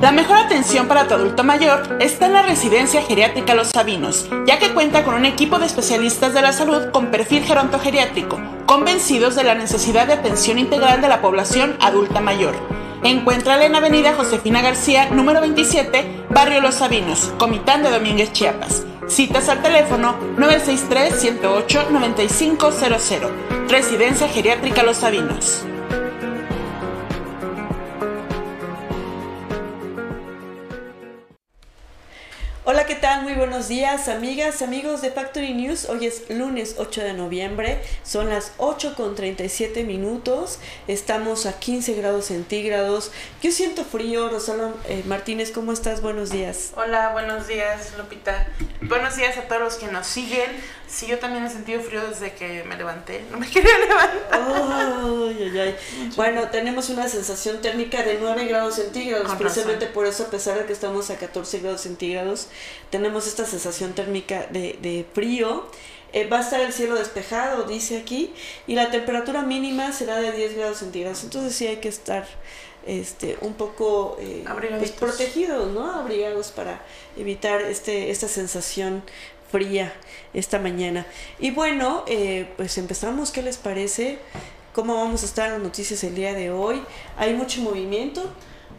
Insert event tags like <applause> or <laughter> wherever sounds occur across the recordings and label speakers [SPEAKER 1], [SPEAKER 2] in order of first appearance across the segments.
[SPEAKER 1] La mejor atención para tu adulto mayor está en la residencia geriátrica Los Sabinos, ya que cuenta con un equipo de especialistas de la salud con perfil gerontogeriátrico, convencidos de la necesidad de atención integral de la población adulta mayor. Encuéntrala en Avenida Josefina García, número 27, Barrio Los Sabinos, Comitán de Domínguez, Chiapas. Citas al teléfono 963-108-9500. Residencia Geriátrica Los Sabinos.
[SPEAKER 2] Buenos días, amigas, amigos de Factory News. Hoy es lunes 8 de noviembre, son las 8 con 37 minutos, estamos a 15 grados centígrados. Yo siento frío, Rosalo eh, Martínez, ¿cómo estás? Buenos días.
[SPEAKER 1] Hola, buenos días, Lupita. Buenos días a todos los que nos siguen. Sí, yo también he sentido frío desde que me levanté, <laughs> no me quería levantar.
[SPEAKER 2] Ay, ay, ay. Bueno, tenemos una sensación térmica de 9 grados centígrados,
[SPEAKER 1] Con
[SPEAKER 2] precisamente
[SPEAKER 1] razón.
[SPEAKER 2] por eso, a pesar de que estamos a 14 grados centígrados, tenemos esta sensación térmica de, de frío. Eh, va a estar el cielo despejado, dice aquí, y la temperatura mínima será de 10 grados centígrados. Entonces sí hay que estar este, un poco eh, pues, protegidos, ¿no? Abrigados para evitar este, esta sensación fría esta mañana. Y bueno, eh, pues empezamos, ¿qué les parece? ¿Cómo vamos a estar en las noticias el día de hoy? Hay mucho movimiento,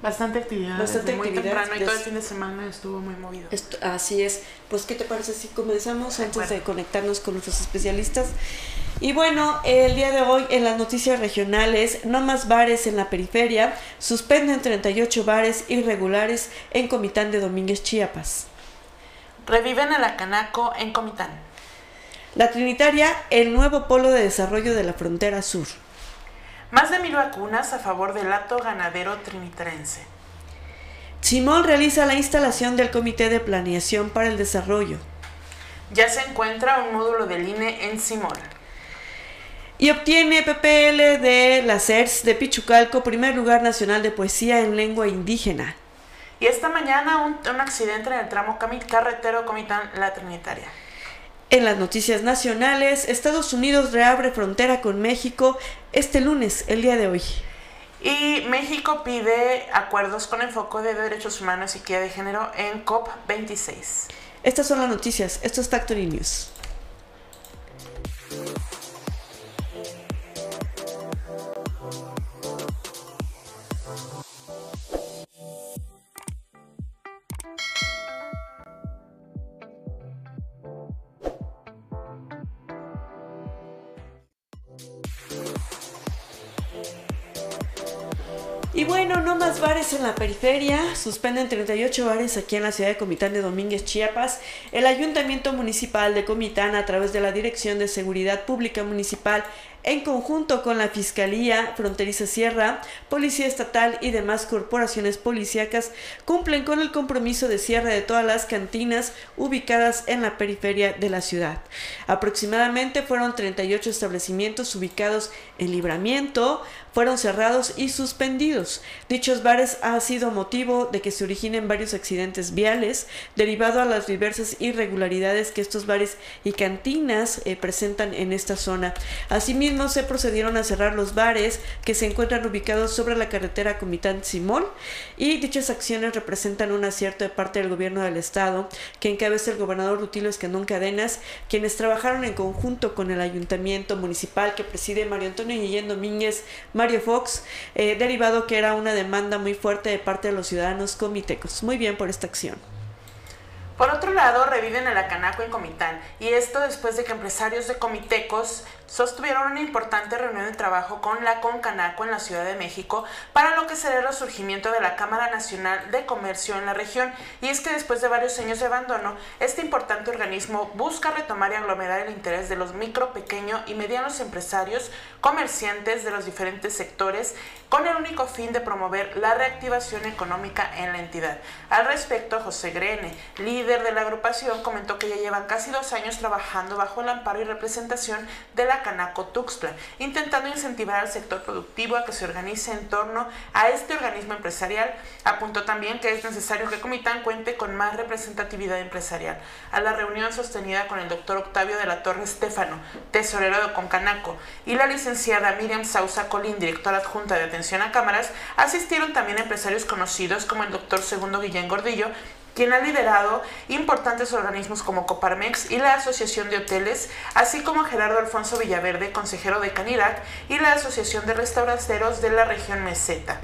[SPEAKER 1] Bastante actividad.
[SPEAKER 2] Bastante
[SPEAKER 1] muy
[SPEAKER 2] actividad,
[SPEAKER 1] temprano y todo el fin de semana estuvo muy movido.
[SPEAKER 2] Esto- así es. Pues, ¿qué te parece si comenzamos
[SPEAKER 1] De
[SPEAKER 2] antes de conectarnos con nuestros especialistas? Y bueno, el día de hoy en las noticias regionales, no más bares en la periferia, suspenden 38 bares irregulares en Comitán de Domínguez, Chiapas.
[SPEAKER 1] Reviven el Acanaco en Comitán.
[SPEAKER 2] La Trinitaria, el nuevo polo de desarrollo de la frontera sur.
[SPEAKER 1] Más de mil vacunas a favor del hato ganadero trinitarense.
[SPEAKER 2] Simón realiza la instalación del Comité de Planeación para el Desarrollo.
[SPEAKER 1] Ya se encuentra un módulo del INE en Simón.
[SPEAKER 2] Y obtiene PPL de la CERS de Pichucalco, primer lugar nacional de poesía en lengua indígena.
[SPEAKER 1] Y esta mañana un, un accidente en el tramo carretero Comitán La Trinitaria.
[SPEAKER 2] En las noticias nacionales, Estados Unidos reabre frontera con México este lunes, el día de hoy.
[SPEAKER 1] Y México pide acuerdos con enfoque de derechos humanos y equidad de género en COP26.
[SPEAKER 2] Estas son las noticias, esto es Factory News. En la periferia. Suspenden 38 bares aquí en la ciudad de Comitán de Domínguez, Chiapas. El Ayuntamiento Municipal de Comitán, a través de la Dirección de Seguridad Pública Municipal, en conjunto con la Fiscalía Fronteriza Sierra, Policía Estatal y demás corporaciones policíacas, cumplen con el compromiso de cierre de todas las cantinas ubicadas en la periferia de la ciudad. Aproximadamente fueron 38 establecimientos ubicados en libramiento, fueron cerrados y suspendidos. Dichos bares ha sido motivo de que se originen varios accidentes viales derivado a las diversas irregularidades que estos bares y cantinas eh, presentan en esta zona. Asimismo, Asimismo, se procedieron a cerrar los bares que se encuentran ubicados sobre la carretera Comitán Simón y dichas acciones representan un acierto de parte del gobierno del estado que encabeza el gobernador Rutilio Escandón Cadenas, quienes trabajaron en conjunto con el ayuntamiento municipal que preside Mario Antonio Guillén Domínguez, Mario Fox, eh, derivado que era una demanda muy fuerte de parte de los ciudadanos comitecos. Muy bien por esta acción.
[SPEAKER 1] Por otro lado, reviven el Acanaco en Comitán, y esto después de que empresarios de comitecos sostuvieron una importante reunión de trabajo con la Concanaco en la Ciudad de México para lo que será el resurgimiento de la Cámara Nacional de Comercio en la región. Y es que después de varios años de abandono, este importante organismo busca retomar y aglomerar el interés de los micro, pequeño y medianos empresarios, comerciantes de los diferentes sectores, con el único fin de promover la reactivación económica en la entidad. Al respecto, José Grene, líder de la agrupación, comentó que ya llevan casi dos años trabajando bajo el amparo y representación de la Canaco Tuxtla, intentando incentivar al sector productivo a que se organice en torno a este organismo empresarial. Apuntó también que es necesario que Comitán cuente con más representatividad empresarial. A la reunión sostenida con el doctor Octavio de la Torre Estefano, tesorero de Concanaco, y la licenciada Miriam Sausa Colín, directora adjunta de atención a cámaras, asistieron también empresarios conocidos como el doctor Segundo Guillén Gordillo, quien ha liderado importantes organismos como Coparmex y la Asociación de Hoteles, así como Gerardo Alfonso Villaverde, consejero de Canirac, y la Asociación de Restauranteros de la región Meseta.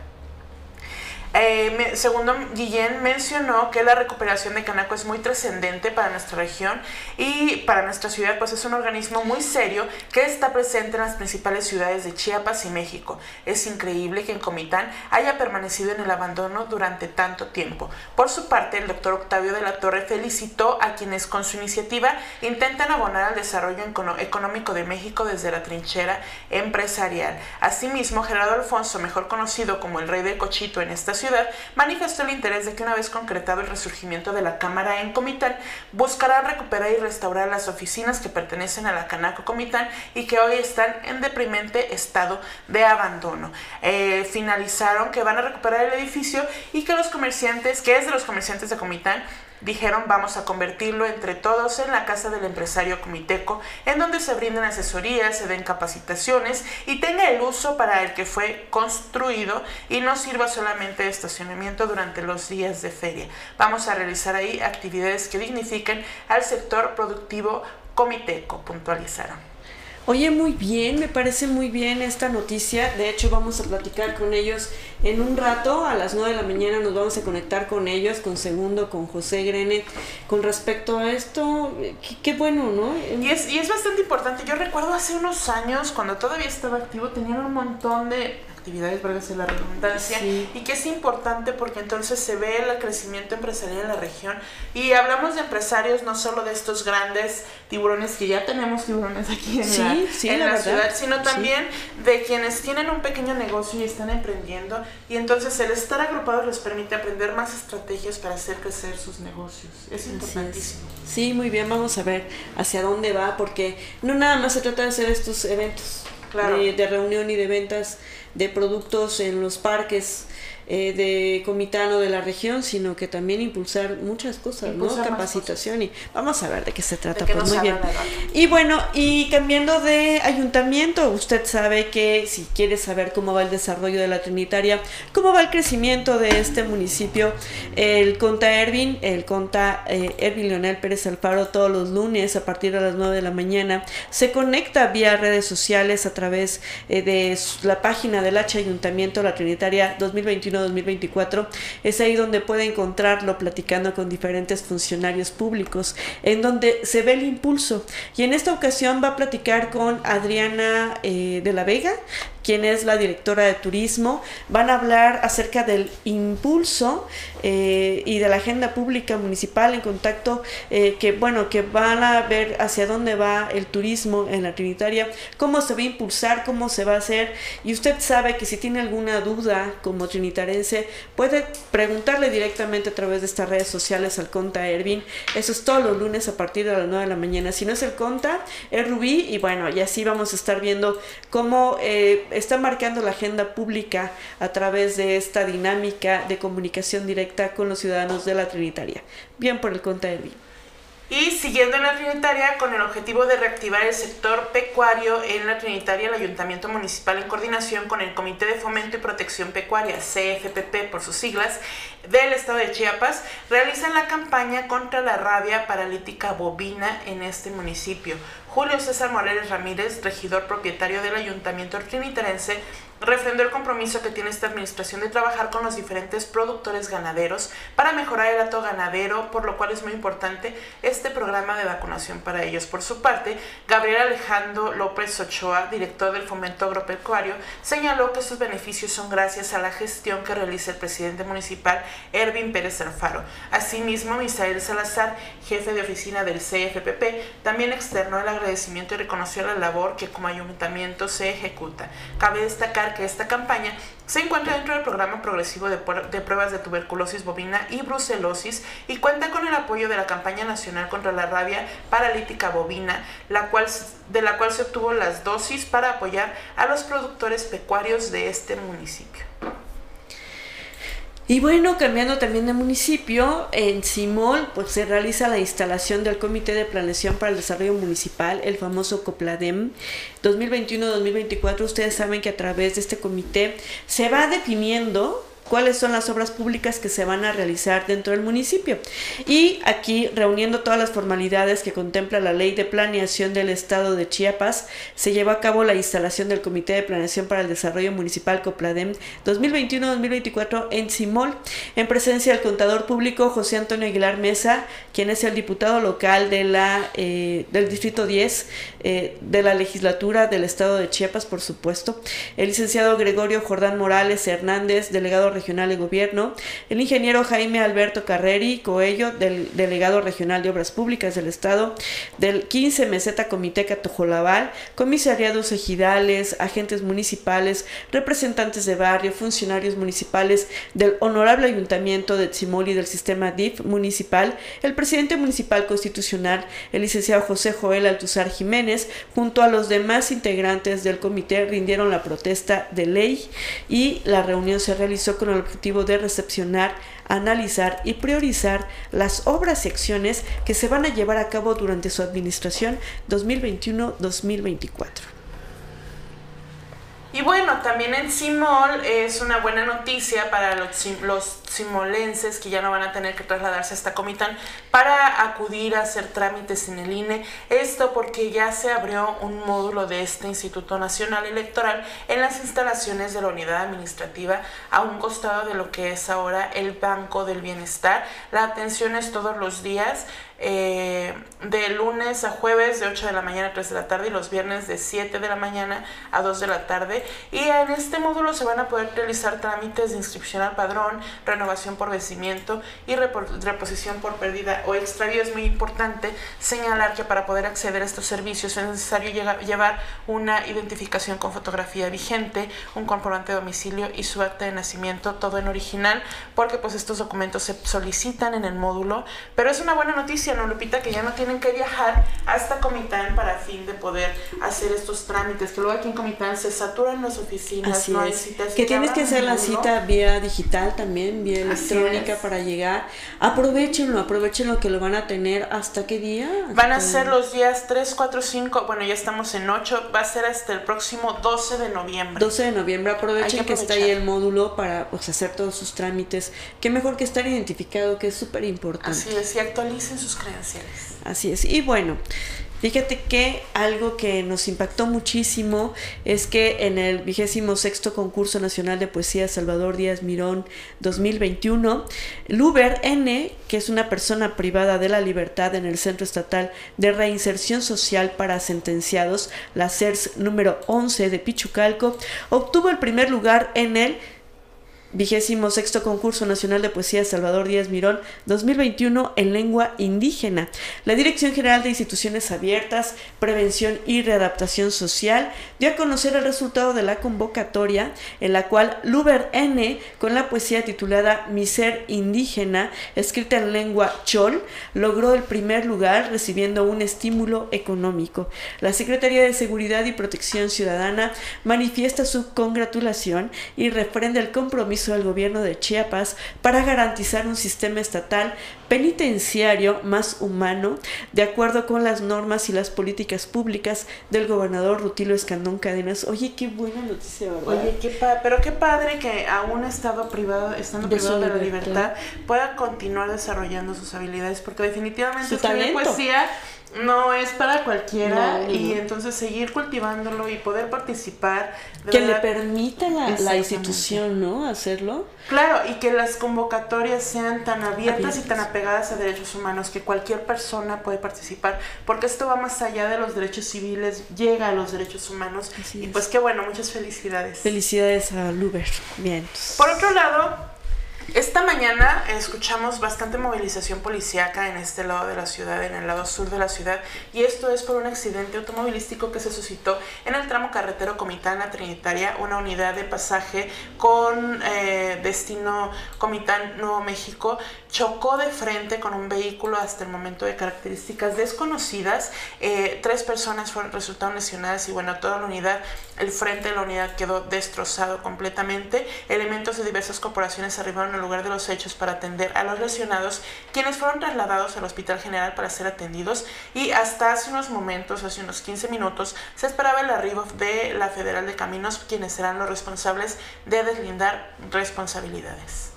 [SPEAKER 1] Eh, segundo, Guillén mencionó que la recuperación de Canaco es muy trascendente para nuestra región y para nuestra ciudad, pues es un organismo muy serio que está presente en las principales ciudades de Chiapas y México. Es increíble que en Comitán haya permanecido en el abandono durante tanto tiempo. Por su parte, el doctor Octavio de la Torre felicitó a quienes con su iniciativa intentan abonar al desarrollo económico de México desde la trinchera empresarial. Asimismo, Gerardo Alfonso, mejor conocido como el rey del cochito en esta ciudad, manifestó el interés de que una vez concretado el resurgimiento de la Cámara en Comitán, buscará recuperar y restaurar las oficinas que pertenecen a la Canaco Comitán y que hoy están en deprimente estado de abandono. Eh, finalizaron que van a recuperar el edificio y que los comerciantes, que es de los comerciantes de Comitán, dijeron vamos a convertirlo entre todos en la casa del empresario comiteco, en donde se brinden asesorías, se den capacitaciones y tenga el uso para el que fue construido y no sirva solamente de estacionamiento durante los días de feria. Vamos a realizar ahí actividades que dignifiquen al sector productivo comiteco, puntualizaron.
[SPEAKER 2] Oye, muy bien, me parece muy bien esta noticia. De hecho, vamos a platicar con ellos en un rato. A las 9 de la mañana nos vamos a conectar con ellos, con Segundo, con José Grene, con respecto a esto. Qué, bueno, ¿no?
[SPEAKER 1] Y es, y es bastante importante. Yo recuerdo hace unos años, cuando todavía estaba activo, tenían un montón de actividades, para hacer la redundancia, y que es importante porque entonces se ve el crecimiento empresarial en la región. Y hablamos de empresarios, no solo de estos grandes tiburones, que ya tenemos tiburones aquí en la, ciudad, sino también de quienes tienen un pequeño negocio y están emprendiendo. Y entonces el estar agrupados les permite aprender más estrategias para hacer crecer sus negocios. Es importantísimo.
[SPEAKER 2] Sí, muy bien, vamos a ver hacia dónde va, porque no nada más se trata de hacer estos eventos de reunión y de ventas de productos en los parques eh, de Comitano de la región, sino que también impulsar muchas cosas, ¿no? Capacitación y vamos a ver de qué se trata. pues muy bien. Y bueno, y cambiando de ayuntamiento, usted sabe que si quiere saber cómo va el desarrollo de la Trinitaria, cómo va el crecimiento de este municipio, el Conta Ervin, el Conta eh, Ervin Leonel Pérez Alfaro todos los lunes a partir de las 9 de la mañana, se conecta vía redes sociales a través eh, de la página del H Ayuntamiento La Trinitaria 2021 2024, es ahí donde puede encontrarlo platicando con diferentes funcionarios públicos, en donde se ve el impulso. Y en esta ocasión va a platicar con Adriana eh, de la Vega, quien es la directora de turismo. Van a hablar acerca del impulso eh, y de la agenda pública municipal en contacto, eh, que bueno, que van a ver hacia dónde va el turismo en la Trinitaria, cómo se va a impulsar, cómo se va a hacer. Y usted sabe que si tiene alguna duda como trinitarense, puede preguntarle directamente a través de estas redes sociales al Conta Ervin. Eso es todos los lunes a partir de las 9 de la mañana. Si no es el Conta, es Rubí y bueno, y así vamos a estar viendo cómo... Eh, está marcando la agenda pública a través de esta dinámica de comunicación directa con los ciudadanos de la Trinitaria. Bien por el Conta
[SPEAKER 1] Y siguiendo en la Trinitaria, con el objetivo de reactivar el sector pecuario en la Trinitaria, el Ayuntamiento Municipal, en coordinación con el Comité de Fomento y Protección Pecuaria, CFPP por sus siglas, del Estado de Chiapas, realizan la campaña contra la rabia paralítica bovina en este municipio. Julio César Morales Ramírez, regidor propietario del Ayuntamiento Trinitarense, refrendó el compromiso que tiene esta administración de trabajar con los diferentes productores ganaderos para mejorar el dato ganadero, por lo cual es muy importante este programa de vacunación para ellos. Por su parte, Gabriel Alejandro López Ochoa, director del Fomento Agropecuario, señaló que sus beneficios son gracias a la gestión que realiza el presidente municipal Ervin Pérez Alfaro. Asimismo, Misael Salazar, jefe de oficina del CFPP, también externó el agradecimiento y reconoció la labor que como ayuntamiento se ejecuta. Cabe destacar que esta campaña se encuentra dentro del programa progresivo de, pruebas de tuberculosis bovina y brucelosis y cuenta con el apoyo de la campaña nacional contra la rabia paralítica bovina, de la cual se obtuvo las dosis para apoyar a los productores pecuarios de este municipio.
[SPEAKER 2] Y bueno, cambiando también de municipio, en Simol pues se realiza la instalación del Comité de Planeación para el Desarrollo Municipal, el famoso COPLADEM 2021-2024. Ustedes saben que a través de este comité se va definiendo cuáles son las obras públicas que se van a realizar dentro del municipio. Y aquí, reuniendo todas las formalidades que contempla la Ley de Planeación del Estado de Chiapas, se llevó a cabo la instalación del Comité de Planeación para el Desarrollo Municipal COPLADEM 2021-2024 en Simol, en presencia del contador público José Antonio Aguilar Mesa, quien es el diputado local de la, eh, del Distrito 10 eh, de la legislatura del Estado de Chiapas, por supuesto, el licenciado Gregorio Jordán Morales Hernández, delegado Regional de Gobierno, el ingeniero Jaime Alberto Carreri Coello, del Delegado Regional de Obras Públicas del Estado, del 15 Meseta Comité Catojolabal, comisariados ejidales, agentes municipales, representantes de barrio, funcionarios municipales del Honorable Ayuntamiento de Tzimoli del sistema DIF municipal, el presidente municipal constitucional, el licenciado José Joel Altuzar Jiménez, junto a los demás integrantes del comité, rindieron la protesta de ley y la reunión se realizó con con el objetivo de recepcionar, analizar y priorizar las obras y acciones que se van a llevar a cabo durante su administración 2021-2024.
[SPEAKER 1] Y bueno, también en Simol es una buena noticia para los, simolenses que ya no van a tener que trasladarse hasta Comitán para acudir a hacer trámites en el INE. Esto porque ya se abrió un módulo de este Instituto Nacional Electoral en las instalaciones de la unidad administrativa a un costado de lo que es ahora el Banco del Bienestar. La atención es todos los días. Eh, de lunes a jueves de 8 de la mañana a 3 de la tarde y los viernes de 7 de la mañana a 2 de la tarde. Y en este módulo se van a poder realizar trámites de inscripción al padrón, renovación por vencimiento y reposición por pérdida o extravío. Es muy importante señalar que para poder acceder a estos servicios es necesario llevar una identificación con fotografía vigente, un comprobante de domicilio y su acta de nacimiento, todo en original, porque pues estos documentos se solicitan en el módulo. Pero es una buena noticia ¿no, Lupita? Que ya no tienen que viajar hasta Comitán para fin de poder hacer estos trámites, que luego aquí en Comitán se saturan las oficinas, no hay citas.
[SPEAKER 2] Que tienes que hacer la cita vía digital también, vía electrónica para llegar. Aprovechenlo, aprovechenlo que lo van a tener hasta qué día.
[SPEAKER 1] Van a ser los días 3, 4, 5, bueno, ya estamos en 8, va a ser hasta el próximo 12 de noviembre.
[SPEAKER 2] 12 de noviembre, aprovechen que, está ahí el módulo para pues, hacer todos sus trámites. Qué mejor que estar identificado, que es súper importante.
[SPEAKER 1] Así es, y actualicen sus
[SPEAKER 2] Así es. Y bueno, Fíjate que algo que nos impactó muchísimo es que en el vigésimo sexto concurso nacional de poesía Salvador Díaz Mirón 2021, Luber N, que es una persona privada de la libertad en el Centro Estatal de Reinserción Social para Sentenciados, la CERS número 11 de Pichucalco, obtuvo el primer lugar en el vigésimo sexto concurso nacional de poesía Salvador Díaz Mirón 2021 en lengua indígena. La Dirección General de Instituciones Abiertas, Prevención y Readaptación Social dio a conocer el resultado de la convocatoria en la cual Luber N, con la poesía titulada Mi ser indígena, escrita en lengua chol, logró el primer lugar recibiendo un estímulo económico. La Secretaría de Seguridad y Protección Ciudadana manifiesta su congratulación y refrenda el compromiso compromiso del gobierno de Chiapas para garantizar un sistema estatal penitenciario más humano, de acuerdo con las normas y las políticas públicas del gobernador Rutilio Escandón Cadenas. Oye, qué buena noticia, ¿verdad?
[SPEAKER 1] Oye, qué pero qué padre que a un estado privado, estando privado de la libertad, pueda continuar desarrollando sus habilidades, porque definitivamente su poesía no es para cualquiera y entonces seguir cultivándolo y poder participar.
[SPEAKER 2] que le permita la, la, institución, ¿no? Hacerlo.
[SPEAKER 1] Claro, y que las convocatorias sean tan abiertas, y tan apegadas a derechos humanos que cualquier persona puede participar, porque esto va más allá de los derechos civiles, llega a los derechos humanos. y pues qué bueno, muchas felicidades.
[SPEAKER 2] Felicidades a Luber. Bien.
[SPEAKER 1] Por otro lado, esta mañana escuchamos bastante movilización policíaca en este lado de la ciudad, en el lado sur de la ciudad, y esto es por un accidente automovilístico que se suscitó en el tramo carretero Comitán Trinitaria, una unidad de pasaje con eh, destino Comitán Nuevo México, chocó de frente con un vehículo hasta el momento de características desconocidas. Eh, tres personas fueron, resultaron lesionadas y bueno, toda la unidad, el frente de la unidad quedó destrozado completamente. Elementos de diversas corporaciones arribaron al lugar de los hechos para atender a los lesionados, quienes fueron trasladados al Hospital General para ser atendidos y hasta hace unos momentos, hace unos 15 minutos, se esperaba el arribo de la Federal de Caminos, quienes serán los responsables de deslindar responsabilidades.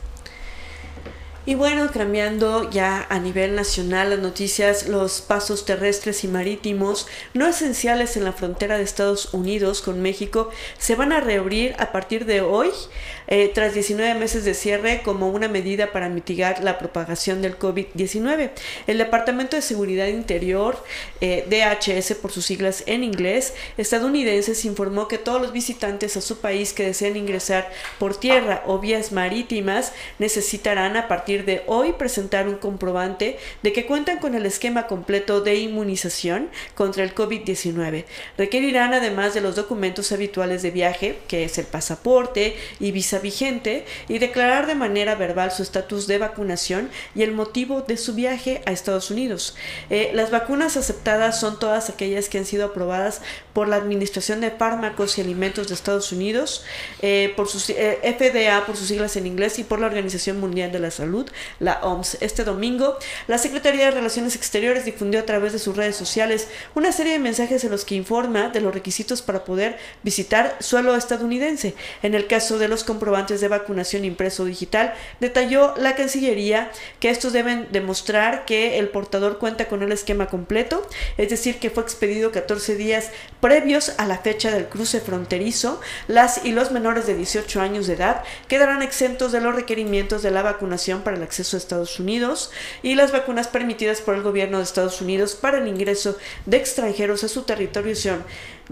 [SPEAKER 2] Y bueno, cambiando ya a nivel nacional las noticias, los pasos terrestres y marítimos no esenciales en la frontera de Estados Unidos con México se van a reabrir a partir de hoy eh, tras 19 meses de cierre como una medida para mitigar la propagación del COVID-19. El Departamento de Seguridad Interior, eh, DHS por sus siglas en inglés, estadounidenses informó que todos los visitantes a su país que deseen ingresar por tierra o vías marítimas necesitarán a partir de hoy presentar un comprobante de que cuentan con el esquema completo de inmunización contra el COVID-19. Requerirán además de los documentos habituales de viaje, que es el pasaporte y visa vigente y declarar de manera verbal su estatus de vacunación y el motivo de su viaje a Estados Unidos. Eh, las vacunas aceptadas son todas aquellas que han sido aprobadas por la Administración de Fármacos y Alimentos de Estados Unidos, eh, por sus, eh, FDA por sus siglas en inglés y por la Organización Mundial de la Salud, la OMS. Este domingo, la Secretaría de Relaciones Exteriores difundió a través de sus redes sociales una serie de mensajes en los que informa de los requisitos para poder visitar suelo estadounidense. En el caso de los comprobantes de vacunación impreso digital, detalló la Cancillería que estos deben demostrar que el portador cuenta con el esquema completo, es decir, que fue expedido 14 días previos a la fecha del cruce fronterizo. Las y los menores de 18 años de edad quedarán exentos de los requerimientos de la vacunación para el acceso a Estados Unidos y las vacunas permitidas por el gobierno de Estados Unidos para el ingreso de extranjeros a su territorio son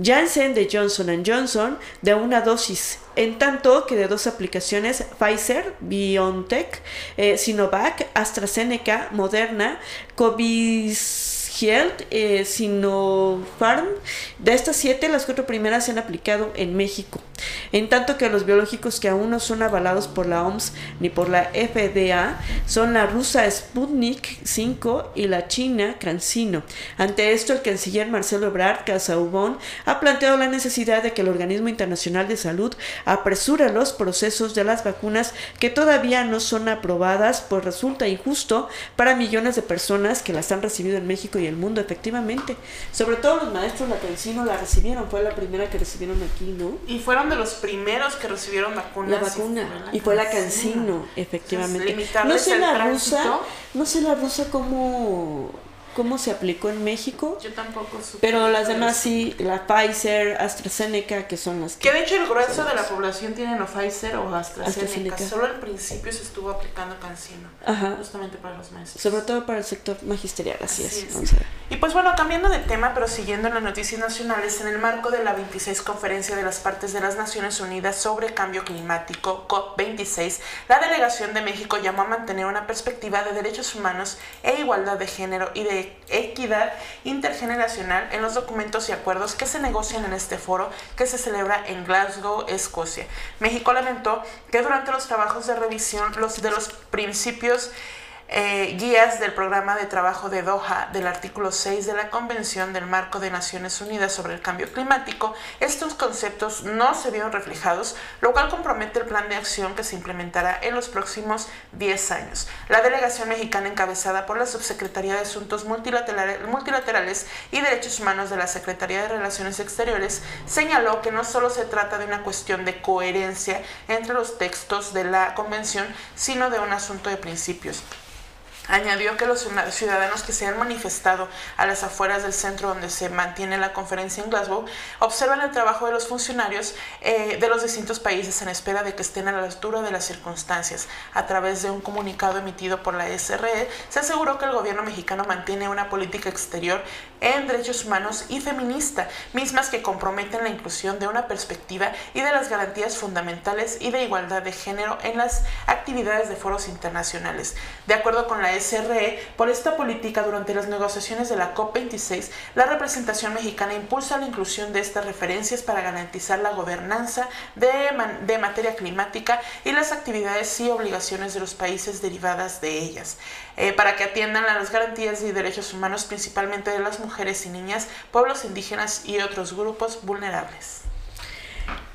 [SPEAKER 2] Janssen de Johnson Johnson de una dosis en tanto que de dos aplicaciones Pfizer, BioNTech, eh, Sinovac, AstraZeneca, Moderna, COVID Health, eh, Sinopharm. De estas siete, las cuatro primeras se han aplicado en México. En tanto que los biológicos que aún no son avalados por la OMS ni por la FDA son la rusa Sputnik 5 y la china CanSino. Ante esto, el canciller Marcelo Ebrard Casaubon ha planteado la necesidad de que el Organismo Internacional de Salud apresure los procesos de las vacunas que todavía no son aprobadas, pues resulta injusto para millones de personas que las han recibido en México y el mundo, efectivamente. Sobre todo los maestros la Cancino la recibieron, fue la primera que recibieron aquí, ¿no?
[SPEAKER 1] Y fueron de los primeros que recibieron vacunas.
[SPEAKER 2] La vacuna, y fue la, Cancino, efectivamente. no sé la rusa, no sé la rusa cómo cómo se aplicó en México.
[SPEAKER 1] Yo tampoco supe.
[SPEAKER 2] Pero las demás sí, la Pfizer, AstraZeneca, que son las
[SPEAKER 1] que... Que de hecho el grueso de la población tienen o Pfizer o AstraZeneca. Solo al principio se estuvo aplicando Cancino. Ajá. Justamente para los maestros.
[SPEAKER 2] Sobre todo para el sector magisterial, así, es.
[SPEAKER 1] Y pues bueno, cambiando de tema, pero siguiendo las noticias nacionales, en el marco de la 26 Conferencia de las Partes de las Naciones Unidas sobre Cambio Climático, COP26, la delegación de México llamó a mantener una perspectiva de derechos humanos e igualdad de género y de equidad intergeneracional en los documentos y acuerdos que se negocian en este foro que se celebra en Glasgow, Escocia. México lamentó que durante los trabajos de revisión los de los principios eh, guías del programa de trabajo de Doha del artículo 6 de la Convención del Marco de Naciones Unidas sobre el Cambio Climático, estos conceptos no se vieron reflejados, lo cual compromete el plan de acción que se implementará en los próximos 10 años. La delegación mexicana encabezada por la Subsecretaría de Asuntos Multilaterales y Derechos Humanos de la Secretaría de Relaciones Exteriores señaló que no solo se trata de una cuestión de coherencia entre los textos de la Convención, sino de un asunto de principios. Añadió que los ciudadanos que se han manifestado a las afueras del centro donde se mantiene la conferencia en Glasgow observan el trabajo de los funcionarios eh, de los distintos países en espera de que estén a la altura de las circunstancias. A través de un comunicado emitido por la SRE, se aseguró que el gobierno mexicano mantiene una política exterior en derechos humanos y feminista, mismas que comprometen la inclusión de una perspectiva y de las garantías fundamentales y de igualdad de género en las actividades de foros internacionales. De acuerdo con la SRE, por esta política durante las negociaciones de la COP26, la representación mexicana impulsa la inclusión de estas referencias para garantizar la gobernanza de, de materia climática y las actividades y obligaciones de los países derivadas de ellas, eh, para que atiendan a las garantías y derechos humanos principalmente de las mujeres y niñas, pueblos indígenas y otros grupos vulnerables.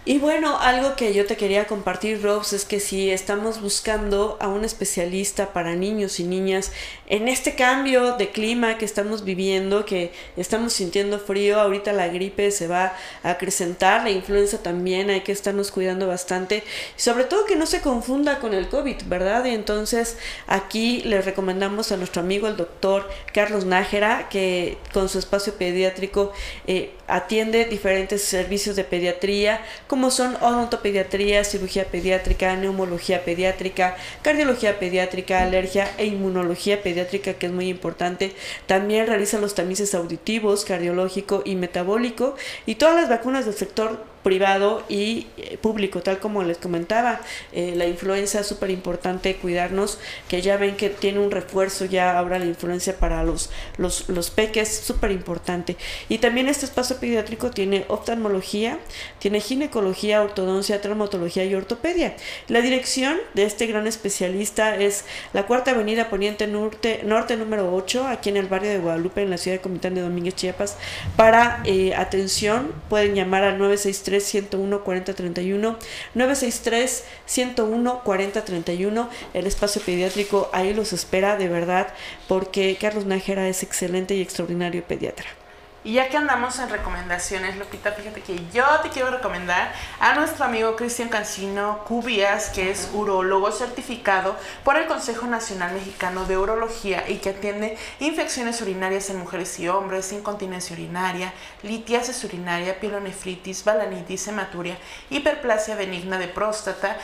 [SPEAKER 2] Y bueno, algo que yo te quería compartir, Robs, es que si estamos buscando a un especialista para niños y niñas en este cambio de clima que estamos viviendo, que estamos sintiendo frío, ahorita la gripe se va a acrecentar, la influenza también, hay que estarnos cuidando bastante, sobre todo que no se confunda con el COVID, ¿verdad? Y entonces aquí les recomendamos a nuestro amigo el doctor Carlos Nájera, que con su espacio pediátrico eh, atiende diferentes servicios de pediatría, como son odontopediatría, cirugía pediátrica, neumología pediátrica, cardiología pediátrica, alergia e inmunología pediátrica, que es muy importante. También realiza los tamices auditivos, cardiológico y metabólico y todas las vacunas del sector privado y eh, público, tal como les comentaba. Eh, la influencia es súper importante cuidarnos, que ya ven que tiene un refuerzo ya ahora la influencia para los, los, los peques, súper importante. Y también este espacio pediátrico tiene oftalmología, tiene ginecología, ortodoncia, traumatología y ortopedia. La dirección de este gran especialista es la Cuarta Avenida Poniente Norte, Norte número 8, aquí en el barrio de Guadalupe, en la ciudad de Comitán de Domínguez, Chiapas. Para eh, atención pueden llamar al 963 101 40 31 963 101 40 31 el espacio pediátrico ahí los espera de verdad porque Carlos Nájera es excelente y extraordinario pediatra.
[SPEAKER 1] Y ya que andamos en recomendaciones, Lupita, fíjate que yo te quiero recomendar a nuestro amigo Cristian Cancino Cubias, que es urólogo certificado por el Consejo Nacional Mexicano de Urología y que atiende infecciones urinarias en mujeres y hombres, incontinencia urinaria, litiasis urinaria, pielonefritis, balanitis, hematuria, hiperplasia benigna de próstata,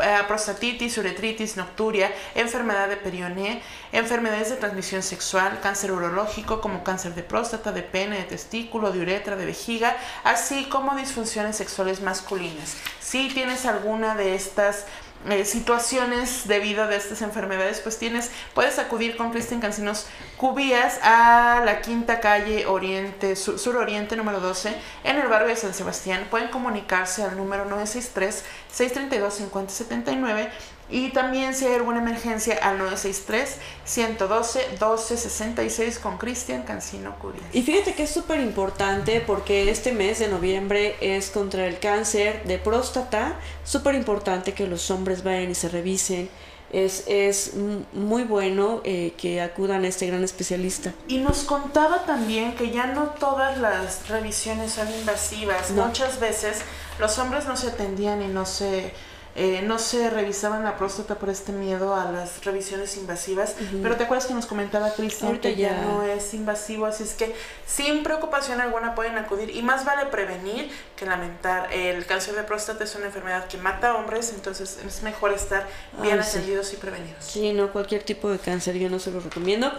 [SPEAKER 1] eh, prostatitis, uretritis, nocturia, enfermedad de perionea, enfermedades de transmisión sexual, cáncer urológico como cáncer de próstata, de pene, de testículo, de uretra, de vejiga, así como disfunciones sexuales masculinas. Si tienes alguna de estas eh, situaciones debido a estas enfermedades, pues tienes, puedes acudir con Cristian Cancinos Cubías a la quinta calle Oriente, sur, Oriente número 12, en el barrio de San Sebastián. Pueden comunicarse al número 963 632 5079 y también si hay alguna emergencia al 963-112-1266 con Cristian Cancino Curias.
[SPEAKER 2] Y fíjate que es súper importante porque este mes de noviembre es contra el cáncer de próstata. Súper importante que los hombres vayan y se revisen. Es, es muy bueno eh, que acudan a este gran especialista.
[SPEAKER 1] Y nos contaba también que ya no todas las revisiones son invasivas. Muchas veces los hombres no se atendían y no se eh, no se revisaban la próstata por este miedo a las revisiones invasivas, pero te acuerdas que nos comentaba Cristian que ya. no es invasivo, así es que sin preocupación alguna pueden acudir y más vale prevenir que lamentar. El cáncer de próstata es una enfermedad que mata a hombres, entonces es mejor estar bien atendidos y prevenidos.
[SPEAKER 2] Sí, no, cualquier tipo de cáncer yo no se lo recomiendo.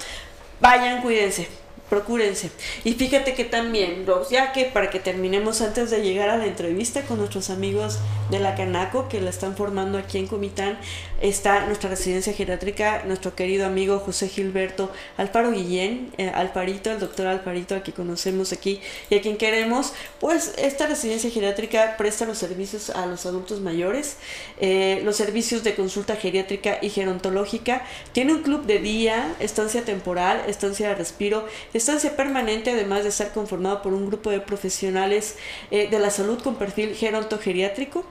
[SPEAKER 2] Vayan, cuídense procúrense. Y fíjate que también, ya que para que terminemos antes de llegar a la entrevista con nuestros amigos de la Canaco que la están formando aquí en Comitán. Está nuestra residencia geriátrica, nuestro querido amigo José Gilberto Alfaro Guillén, eh, Alfarito, el doctor Alfarito, a quien conocemos aquí y a quien queremos. Pues esta residencia geriátrica presta los servicios a los adultos mayores, eh, los servicios de consulta geriátrica y gerontológica. Tiene un club de día, estancia temporal, estancia de respiro, estancia permanente, además de estar conformado por un grupo de profesionales eh, de la salud con perfil gerontogeriátrico,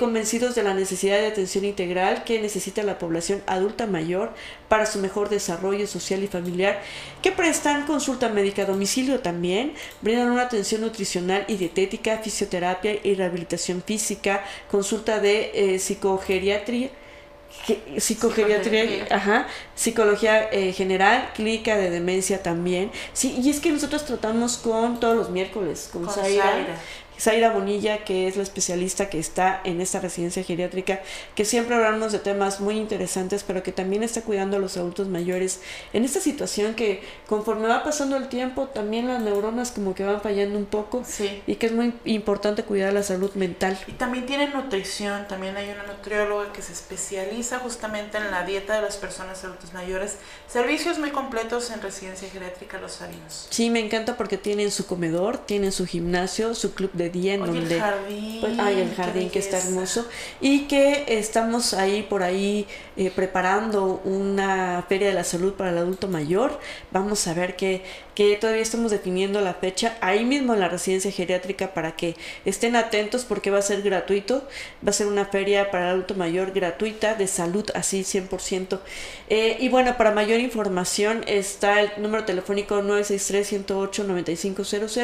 [SPEAKER 2] convencidos de la necesidad de atención integral necesita la población adulta mayor para su mejor desarrollo social y familiar, que prestan consulta médica a domicilio también, brindan una atención nutricional y dietética, fisioterapia y rehabilitación física, consulta de eh, psicogeriatría, psicogeriatría, ajá, psicología eh, general, clínica de demencia también. Sí, y es que nosotros tratamos con todos los miércoles, con, con Zaira Bonilla, que es la especialista que está en esta residencia geriátrica, que siempre hablamos de temas muy interesantes, pero que también está cuidando a los adultos mayores en esta situación que conforme va pasando el tiempo, también las neuronas como que van fallando un poco y que es muy importante cuidar la salud mental.
[SPEAKER 1] Y también tiene nutrición, también hay una nutrióloga que se especializa justamente en la dieta de las personas adultos mayores, servicios muy completos en residencia geriátrica Los Salinos.
[SPEAKER 2] Sí, me encanta porque tienen su comedor, tienen su gimnasio, su club de día en donde
[SPEAKER 1] el jardín,
[SPEAKER 2] pues, el jardín que está hermoso. Y que estamos ahí por ahí eh, preparando una feria de la salud para el adulto mayor. Vamos a ver que, que todavía estamos definiendo la fecha. Ahí mismo en la residencia geriátrica para que estén atentos porque va a ser gratuito. Va a ser una feria para el adulto mayor gratuita de salud así 100% eh, y bueno para mayor información está el número telefónico 963 108 9500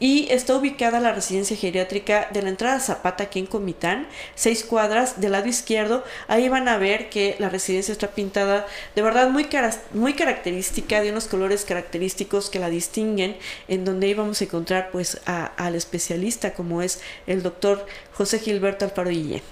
[SPEAKER 2] y está ubicada la residencia geriátrica de la entrada Zapata aquí en Comitán, seis cuadras del lado izquierdo. Ahí van a ver que la residencia está pintada de verdad muy, muy característica, de unos colores característicos que la distinguen, en donde íbamos a encontrar pues al especialista como es el doctor José Gilberto Alfaro Guillén.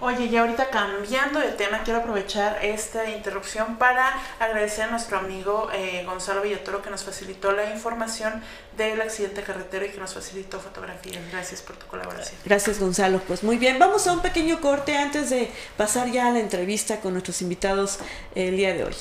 [SPEAKER 1] Oye, y ahorita cambiando de tema, quiero aprovechar esta interrupción para agradecer a nuestro amigo eh, Gonzalo Villatoro que nos facilitó la información del accidente carretero y que nos facilitó fotografías. Gracias por tu colaboración.
[SPEAKER 2] Gracias, Gonzalo. Pues muy bien, vamos a un pequeño corte antes de pasar ya a la entrevista con nuestros invitados el día de hoy.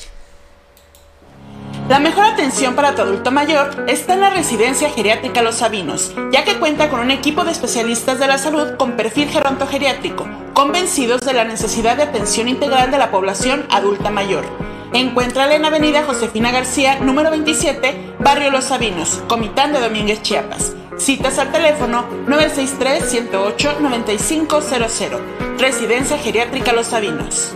[SPEAKER 1] La mejor atención para tu adulto mayor está en la residencia geriátrica Los Sabinos, ya que cuenta con un equipo de especialistas de la salud con perfil gerontogeriátrico, convencidos de la necesidad de atención integral de la población adulta mayor. Encuéntrala en Avenida Josefina García, número 27, Barrio Los Sabinos, Comitán de Domínguez, Chiapas. Citas al teléfono 963-108-9500. Residencia Geriátrica Los Sabinos.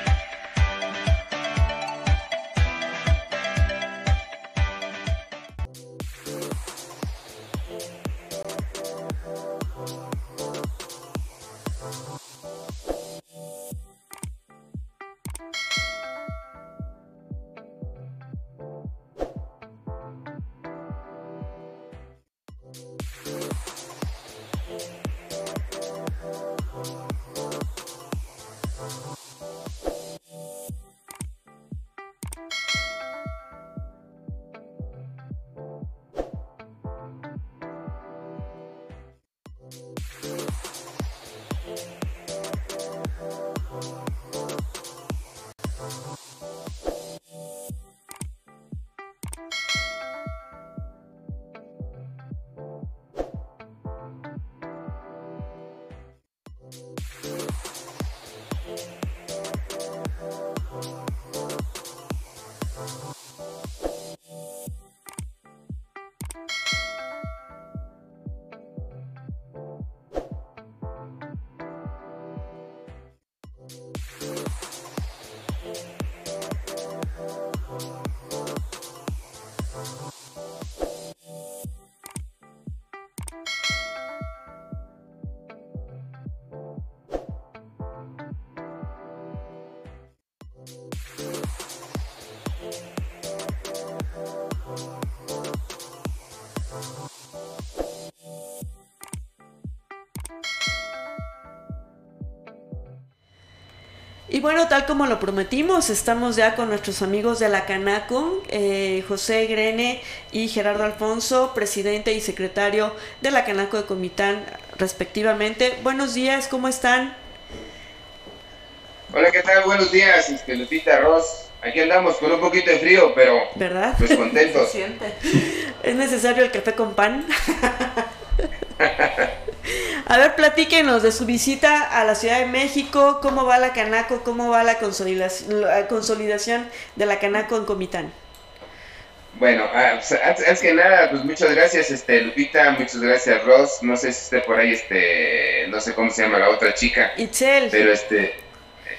[SPEAKER 2] bueno, tal como lo prometimos, estamos ya con nuestros amigos de la Canaco, eh, José Grene y Gerardo Alfonso, presidente y secretario de la Canaco de Comitán, respectivamente. Buenos días, ¿cómo están?
[SPEAKER 3] Hola, ¿qué tal? Buenos días, este, Lupita Ross. Aquí andamos con un poquito de frío, pero
[SPEAKER 2] ¿verdad?
[SPEAKER 3] pues contentos. <laughs>
[SPEAKER 2] ¿Es necesario el café con pan? <laughs> A ver, platíquenos de su visita a la Ciudad de México, cómo va la Canaco, cómo va la consolidación, de la Canaco en Comitán.
[SPEAKER 3] Bueno, ah, pues, antes, que nada, pues muchas gracias, este, Lupita, muchas gracias, Ross. No sé si esté por ahí, este, no sé cómo se llama la otra chica.
[SPEAKER 2] Itzel.
[SPEAKER 3] Pero este,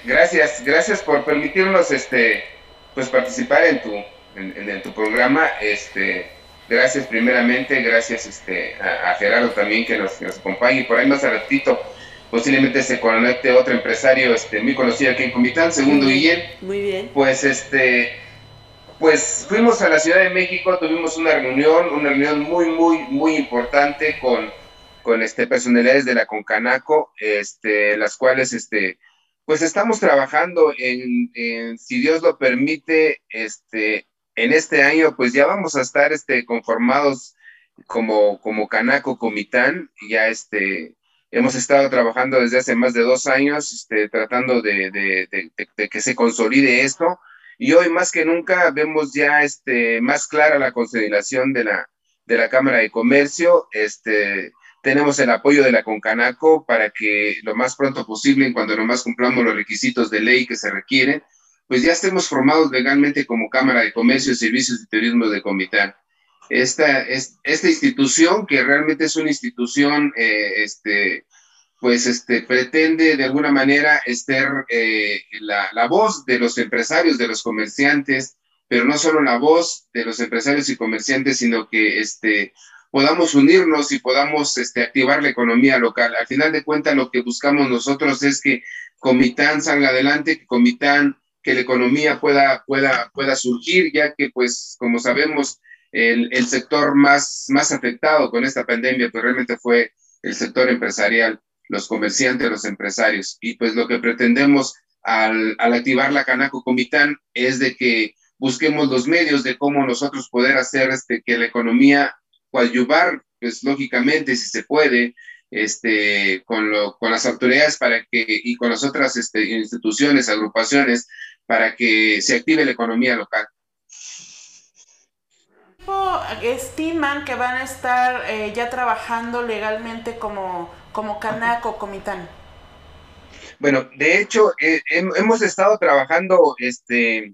[SPEAKER 3] gracias, gracias por permitirnos, este, pues participar en tu, en tu programa, este Gracias primeramente, gracias este, a, Gerardo también que nos, nos acompaña y por ahí más a ratito posiblemente se conecte otro empresario este, muy conocido aquí en Comitán, segundo Guillén.
[SPEAKER 2] Muy bien.
[SPEAKER 3] Pues este, pues fuimos a la Ciudad de México, tuvimos una reunión, una reunión muy, muy, muy importante con, con este, personalidades de la Concanaco, este, las cuales este, pues estamos trabajando en, en, si Dios lo permite, este, en este año pues ya vamos a estar este, conformados como, como Canaco Comitán, ya este, hemos estado trabajando desde hace más de dos años, este, tratando de, de, que se consolide esto, y hoy más que nunca vemos ya este, más clara la consolidación de la, de la Cámara de Comercio, este, tenemos el apoyo de la Concanaco para que lo más pronto posible, cuando nomás cumplamos los requisitos de ley que se requieren, pues ya estemos formados legalmente como Cámara de Comercio, Servicios y Turismo de Comitán. Esta, es, esta institución, que realmente es una institución, eh, este, pues este, pretende de alguna manera ser eh, la, la, voz de los empresarios, de los comerciantes, pero no solo la voz de los empresarios y comerciantes, sino que este, podamos unirnos y podamos este, activar la economía local. Al final de cuentas, lo que buscamos nosotros es que Comitán salga adelante, que Comitán que la economía pueda, pueda, pueda surgir, ya que, pues, como sabemos, el, el, sector más, más afectado con esta pandemia, pues realmente fue el sector empresarial, los comerciantes, los empresarios. Y pues lo que pretendemos al, al activar la Canaco Comitán es de que busquemos los medios de cómo nosotros poder hacer este, que la economía coadyuvar, pues lógicamente, si se puede, este, con, lo, con las autoridades para que, y con las otras este, instituciones, agrupaciones, para que se active la economía local.
[SPEAKER 1] ¿Estiman que van a estar eh, ya trabajando legalmente como, como Canaco, Comitán?
[SPEAKER 3] Bueno, de hecho, eh, hemos estado trabajando este,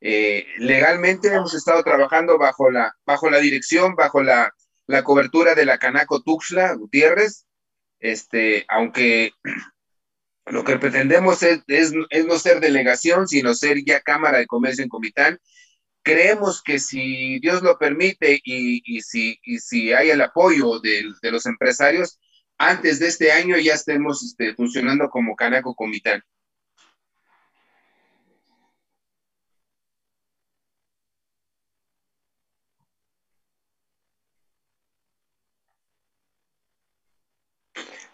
[SPEAKER 3] eh, legalmente, hemos estado trabajando bajo la, bajo la dirección, bajo la, la cobertura de la Canaco Tuxla Gutiérrez, este, aunque lo que pretendemos es, no ser delegación, sino ser ya Cámara de Comercio en Comitán. Creemos que si Dios lo permite y, si, si hay el apoyo de, los empresarios, antes de este año ya estemos este, funcionando como Canaco Comitán.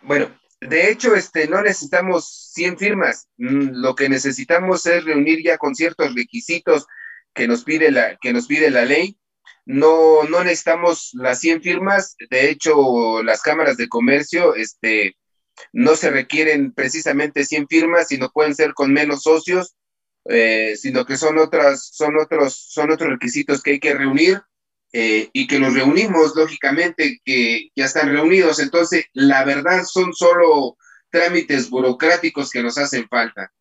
[SPEAKER 3] Bueno, de hecho, este, no necesitamos 100 firmas. Mm, lo que necesitamos es reunir ya con ciertos requisitos que nos pide la, que nos pide la ley. No, no necesitamos las 100 firmas. De hecho, las cámaras de comercio este, no se requieren precisamente 100 firmas, sino pueden ser con menos socios, eh, sino que son, otras, son, otros, son otros requisitos que hay que reunir eh, y que nos reunimos, lógicamente, que ya están reunidos. Entonces, la verdad son solo trámites burocráticos que nos hacen falta.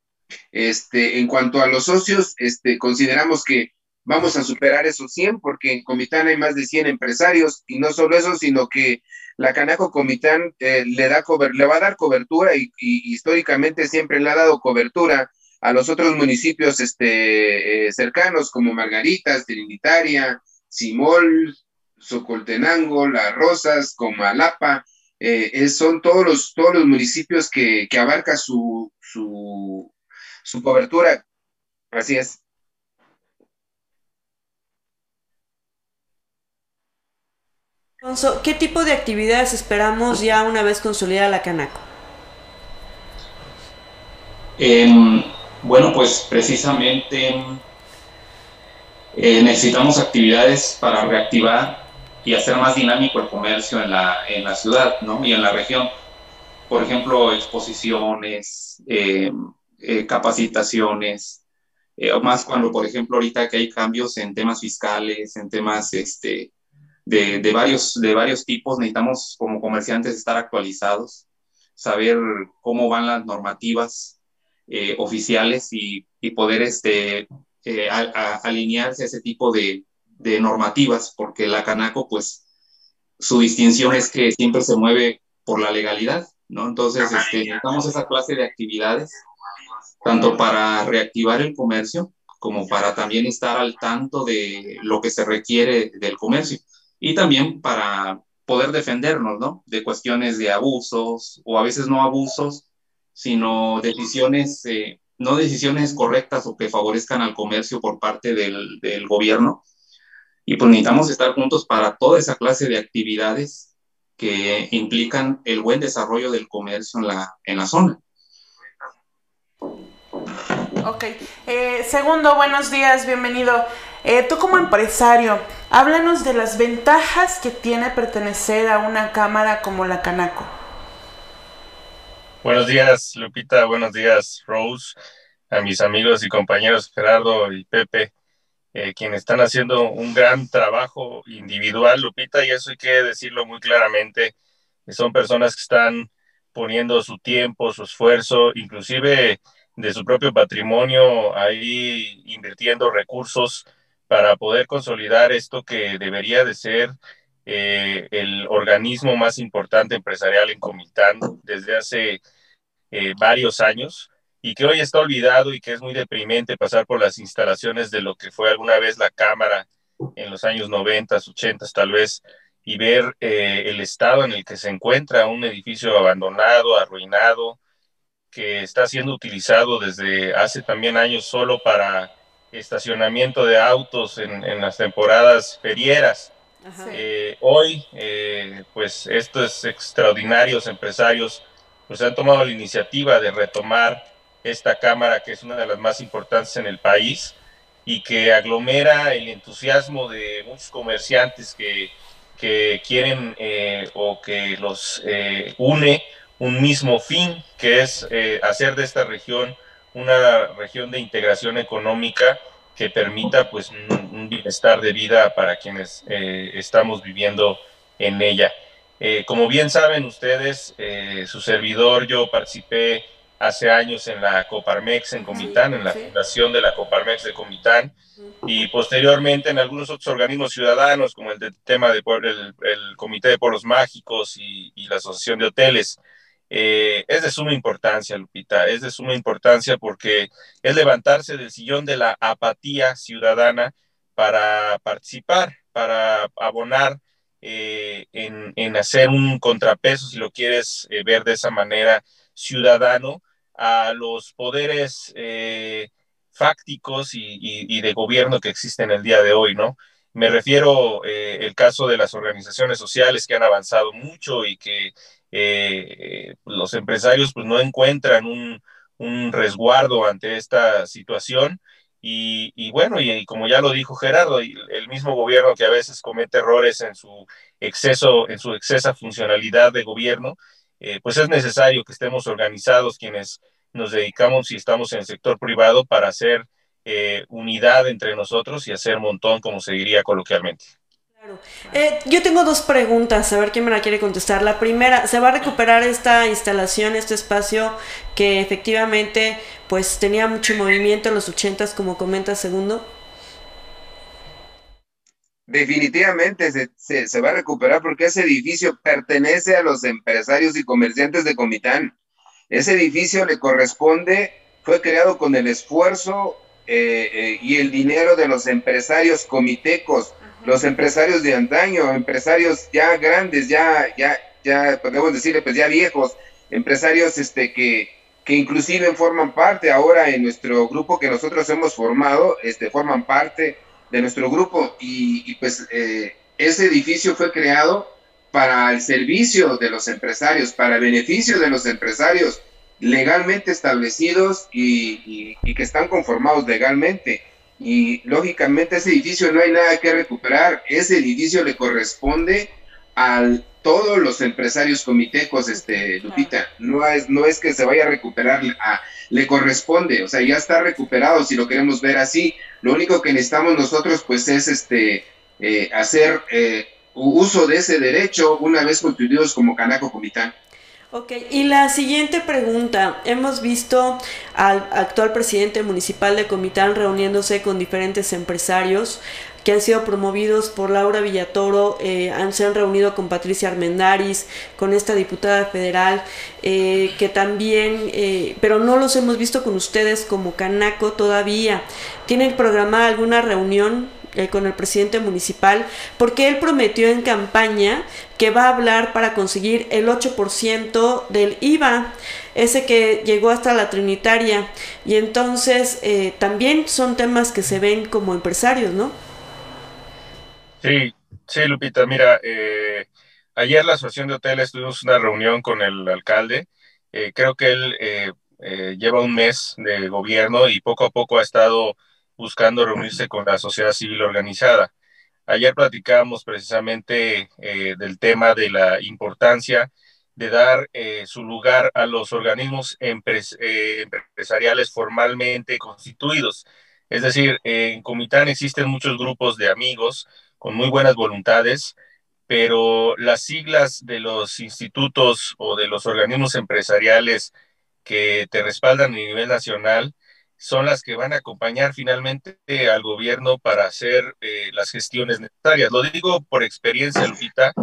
[SPEAKER 3] Este, en cuanto a los socios, este, consideramos que vamos a superar esos 100 porque en Comitán hay más de 100 empresarios y no solo eso, sino que la Canaco Comitán eh, le, da le va a dar cobertura y, históricamente siempre le ha dado cobertura a los otros municipios este, eh, cercanos como Margaritas, Trinitaria, Simol, Socoltenango, Las Rosas, Comalapa, eh, son todos los, todos los municipios que, que abarca su, su, su cobertura. Así es.
[SPEAKER 2] Alfonso, ¿qué tipo de actividades esperamos ya una vez consolidada la Canaco?
[SPEAKER 4] Em, Bueno, pues precisamente eh, necesitamos actividades para reactivar y hacer más dinámico el comercio en la, en la ciudad ¿no? y en la región. Por ejemplo, exposiciones, eh, eh, capacitaciones, o más cuando, por ejemplo, ahorita que hay cambios en temas fiscales, en temas este, de, de, varios, de varios tipos, necesitamos como comerciantes estar actualizados, saber cómo van las normativas oficiales y, y, poder este, eh, a, alinearse a ese tipo de, de, normativas, porque la Canaco, pues, su distinción es que siempre se mueve por la legalidad, ¿no? Entonces, este, necesitamos esa clase de actividades, tanto para reactivar el comercio, como para también estar al tanto de lo que se requiere del comercio, y también para poder defendernos, ¿no? De cuestiones de abusos, o a veces no abusos, sino decisiones eh, no decisiones correctas o que favorezcan al comercio por parte del, gobierno. Y pues necesitamos estar juntos para toda esa clase de actividades que implican el buen desarrollo del comercio en la, en la zona.
[SPEAKER 1] Ok. Eh, segundo, buenos días, bienvenido. Eh, tú como empresario, háblanos de las ventajas que tiene pertenecer a una cámara como la Canaco.
[SPEAKER 5] Buenos días, Lupita. Buenos días, Rose. A mis amigos y compañeros Gerardo y Pepe, eh, quienes están haciendo un gran trabajo individual, Lupita, y eso hay que decirlo muy claramente. Son personas que están poniendo su tiempo, su esfuerzo, inclusive de su propio patrimonio, ahí invirtiendo recursos para poder consolidar esto que debería de ser eh, el organismo más importante empresarial en Comitán desde hace eh, varios años y que hoy está olvidado y que es muy deprimente pasar por las instalaciones de lo que fue alguna vez la Cámara en los años 90, 80 tal vez, y ver eh, el estado en el que se encuentra un edificio abandonado, arruinado, que está siendo utilizado desde hace también años solo para estacionamiento de autos en, en las temporadas ferieras eh, hoy, eh, pues estos extraordinarios empresarios pues han tomado la iniciativa de retomar esta cámara que es una de las más importantes en el país y que aglomera el entusiasmo de muchos comerciantes que, que quieren eh, o que los une un mismo fin, que es hacer de esta región una región de integración económica que permita pues un, bienestar de vida para quienes eh, estamos viviendo en ella. Eh, como bien saben ustedes, eh, su servidor, yo participé hace años en la Coparmex en Comitán, en la fundación de la Coparmex de Comitán, y posteriormente en algunos otros organismos ciudadanos, como el tema del el, Comité de Pueblos Mágicos y, y la Asociación de Hoteles. Eh, es de suma importancia, Lupita, es de suma importancia porque es levantarse del sillón de la apatía ciudadana para participar, para abonar eh, en, hacer un contrapeso, si lo quieres eh, ver de esa manera, ciudadano a los poderes fácticos y, de gobierno que existen el día de hoy, ¿no? Me refiero el caso de las organizaciones sociales que han avanzado mucho y que los empresarios pues no encuentran un, resguardo ante esta situación y, bueno, y, como ya lo dijo Gerardo, el mismo gobierno que a veces comete errores en su exceso, en su excesa funcionalidad de gobierno, eh, pues es necesario que estemos organizados quienes nos dedicamos y estamos en el sector privado para hacer eh, unidad entre nosotros y hacer montón, como se diría coloquialmente.
[SPEAKER 2] Eh, yo tengo dos preguntas, a ver quién me la quiere contestar. La primera, ¿se va a recuperar esta instalación, este espacio que efectivamente pues tenía mucho movimiento en los ochentas, como comenta segundo?
[SPEAKER 3] Definitivamente se, va a recuperar porque ese edificio pertenece a los empresarios y comerciantes de Comitán. Ese edificio le corresponde, fue creado con el esfuerzo eh, eh, y el dinero de los empresarios comitecos los empresarios de antaño, empresarios ya grandes, ya, ya, ya podemos decirle, pues ya viejos, empresarios este, que, que inclusive forman parte ahora en nuestro grupo que nosotros hemos formado, este, forman parte de nuestro grupo y, pues eh, ese edificio fue creado para el servicio de los empresarios, para el beneficio de los empresarios. legalmente establecidos y, que están conformados legalmente. Y lógicamente ese edificio no hay nada que recuperar, ese edificio le corresponde a todos los empresarios comitecos, este, Lupita, no es, no es que se vaya a recuperar, le corresponde, o sea, ya está recuperado si lo queremos ver así. Lo único que necesitamos nosotros pues es este, eh, hacer eh, uso de ese derecho una vez constituidos como Canaco Comitán.
[SPEAKER 2] Ok, y la siguiente pregunta. Hemos visto al actual presidente municipal de Comitán reuniéndose con diferentes empresarios que han sido promovidos por Laura Villatoro, eh, han, se han reunido con Patricia Armendaris, con esta diputada federal, eh, que también, eh, pero no los hemos visto con ustedes como Canaco todavía. ¿Tienen programada alguna reunión eh, con el presidente municipal, porque él prometió en campaña que va a hablar para conseguir el 8% del IVA, ese que llegó hasta la Trinitaria. Y entonces eh, también son temas que se ven como empresarios, ¿no?
[SPEAKER 5] Sí, sí, Lupita, mira, eh, ayer la Asociación de Hoteles tuvimos una reunión con el alcalde. creo que él lleva un mes de gobierno y poco a poco ha estado buscando reunirse con la sociedad civil organizada. Ayer platicábamos precisamente eh, del tema de la importancia de dar eh, su lugar a los organismos eh, empresariales formalmente constituidos. Es decir, en Comitán existen muchos grupos de amigos con muy buenas voluntades, pero las siglas de los institutos o de los organismos empresariales que te respaldan a nivel nacional son las que van a acompañar finalmente al gobierno para hacer eh, las gestiones necesarias. Lo digo por experiencia, Lupita,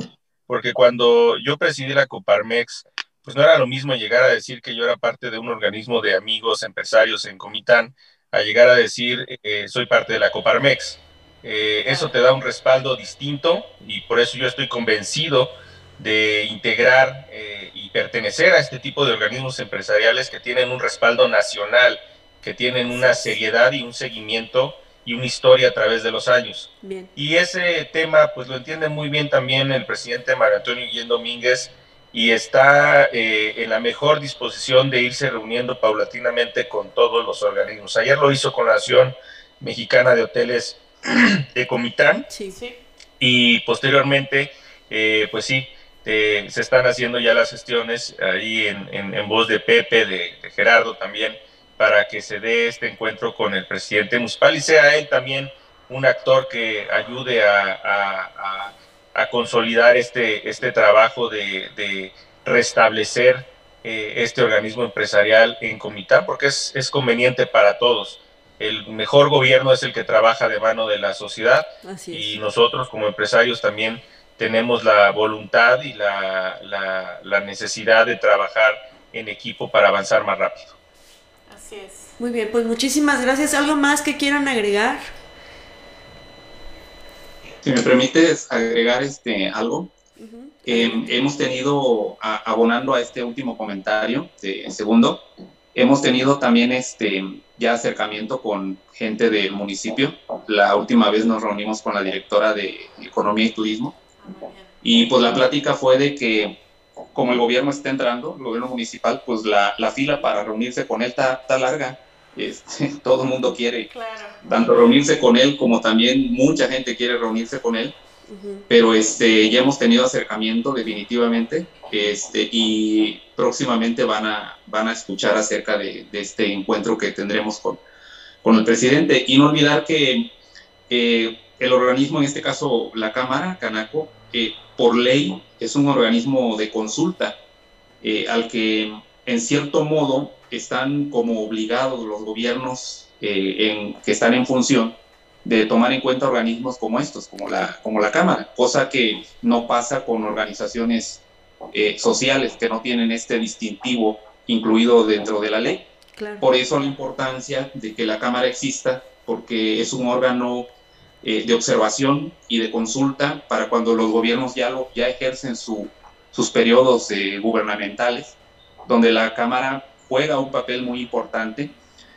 [SPEAKER 5] porque cuando yo presidí la Coparmex, pues no era lo mismo llegar a decir que yo era parte de un organismo de amigos empresarios en Comitán, a llegar a decir eh, soy parte de la Coparmex. Eh, eso te da un respaldo distinto y por eso yo estoy convencido de integrar y pertenecer a este tipo de organismos empresariales que tienen un respaldo nacional que tienen una seriedad y un seguimiento y una historia a través de los años. Y ese tema, pues lo entiende muy bien también el presidente Mario Antonio Guillén Domínguez y está eh, en la mejor disposición de irse reuniendo paulatinamente con todos los organismos. Ayer lo hizo con la Nación Mexicana de Hoteles <clears throat> de Comitán sí, sí. y posteriormente, eh, pues sí, eh, se están haciendo ya las gestiones ahí en, en, voz de Pepe, de Gerardo también, para que se dé este encuentro con el presidente municipal y sea él también un actor que ayude a, consolidar este, este trabajo de, restablecer eh, este organismo empresarial en Comitán, porque es, es, conveniente para todos. El mejor gobierno es el que trabaja de mano de la sociedad y nosotros como empresarios también tenemos la voluntad y la, la necesidad de trabajar en equipo para avanzar más rápido.
[SPEAKER 2] Muy bien, pues muchísimas gracias. ¿Algo más que quieran agregar?
[SPEAKER 4] Si me permites agregar este algo. Em, hemos tenido, abonando a este último comentario, de, segundo, hemos tenido también este ya acercamiento con gente del municipio. La última vez nos reunimos con la directora de Economía y Turismo. Y pues la plática fue de que como el gobierno está entrando, el gobierno municipal, pues la, la fila para reunirse con él está, está larga. Este, <laughs> todo el mundo quiere tanto reunirse con él como también mucha gente quiere reunirse con él. Pero este, ya hemos tenido acercamiento definitivamente este, y próximamente van a, van a escuchar acerca de, de este encuentro que tendremos con, con el presidente. Y no olvidar que eh, el organismo, en este caso la Cámara, Canaco, eh, por ley es un organismo de consulta eh, al que en cierto modo están como obligados los gobiernos eh, en, que están en función de tomar en cuenta organismos como estos, como la, como la Cámara, cosa que no pasa con organizaciones eh, sociales que no tienen este distintivo incluido dentro de la ley. Por eso la importancia de que la Cámara exista, porque es un órgano eh, de observación y de consulta para cuando los gobiernos ya, lo, ya ejercen su, sus periodos eh, gubernamentales, donde la Cámara juega un papel muy importante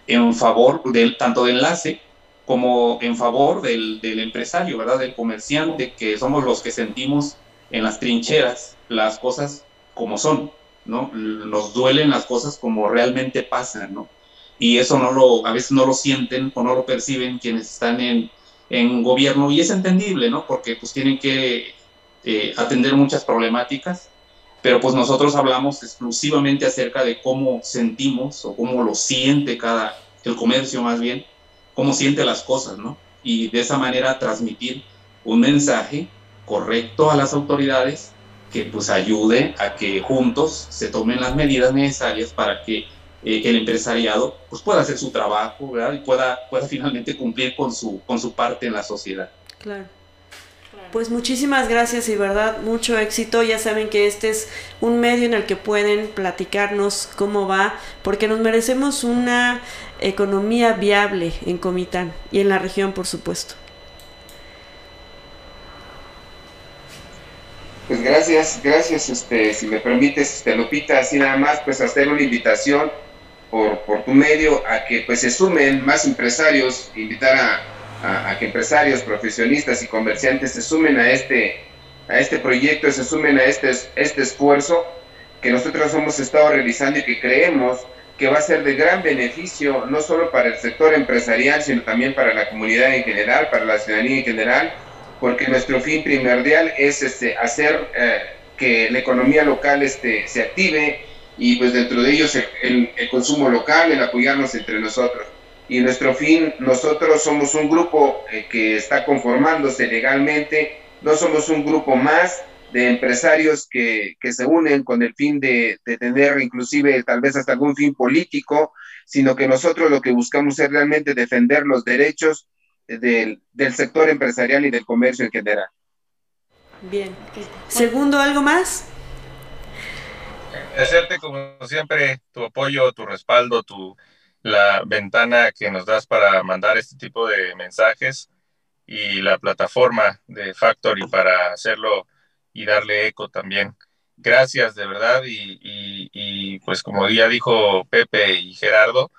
[SPEAKER 4] en favor tanto de enlace como en favor del, del empresario, ¿verdad? Del comerciante, que somos los que sentimos en las trincheras las cosas como son. ¿no? Nos duelen las cosas como realmente pasan, ¿no? Y eso no lo, a veces no lo sienten o no lo perciben quienes están en, en gobierno y es entendible, ¿no? Porque pues tienen que eh, atender muchas problemáticas, pero pues nosotros hablamos exclusivamente acerca de cómo sentimos o cómo lo siente cada, el comercio más bien, cómo siente las cosas, ¿no? Y de esa manera transmitir un mensaje correcto a las autoridades que pues ayude a que juntos se tomen las medidas necesarias para que eh, el empresariado pues pueda hacer su trabajo ¿verdad? y pueda, pueda finalmente cumplir con su, con su parte en la sociedad.
[SPEAKER 2] Claro. Pues muchísimas gracias y verdad, mucho éxito. Ya saben que este es un medio en el que pueden platicarnos cómo va, porque nos merecemos una economía viable en Comitán y en la región, por supuesto.
[SPEAKER 3] Pues gracias, gracias, este, si me permites, este, Lupita, así nada más, pues hacer una invitación por, por tu medio a que pues se sumen más empresarios, invitar a, a, que empresarios, profesionistas y comerciantes se sumen a este, a este proyecto, se sumen a este, este esfuerzo que nosotros hemos estado realizando y que creemos que va a ser de gran beneficio, no solo para el sector empresarial, sino también para la comunidad en general, para la ciudadanía en general, porque nuestro fin primordial es este, hacer eh, que la economía local este, se active, y pues dentro de ellos el, consumo local, el apoyarnos entre nosotros. Y nuestro fin, nosotros somos un grupo eh, que está conformándose legalmente, no somos un grupo más de empresarios que, que se unen con el fin de, de, tener inclusive tal vez hasta algún fin político, sino que nosotros lo que buscamos es realmente defender los derechos del, del sector empresarial y del comercio en general.
[SPEAKER 2] Bien. Segundo, ¿algo más?
[SPEAKER 5] Agradecerte como siempre tu apoyo, tu respaldo, tu la ventana que nos das para mandar este tipo de mensajes y la plataforma de Factory para hacerlo y darle eco también. Gracias de verdad y, y, y pues como ya dijo Pepe y Gerardo,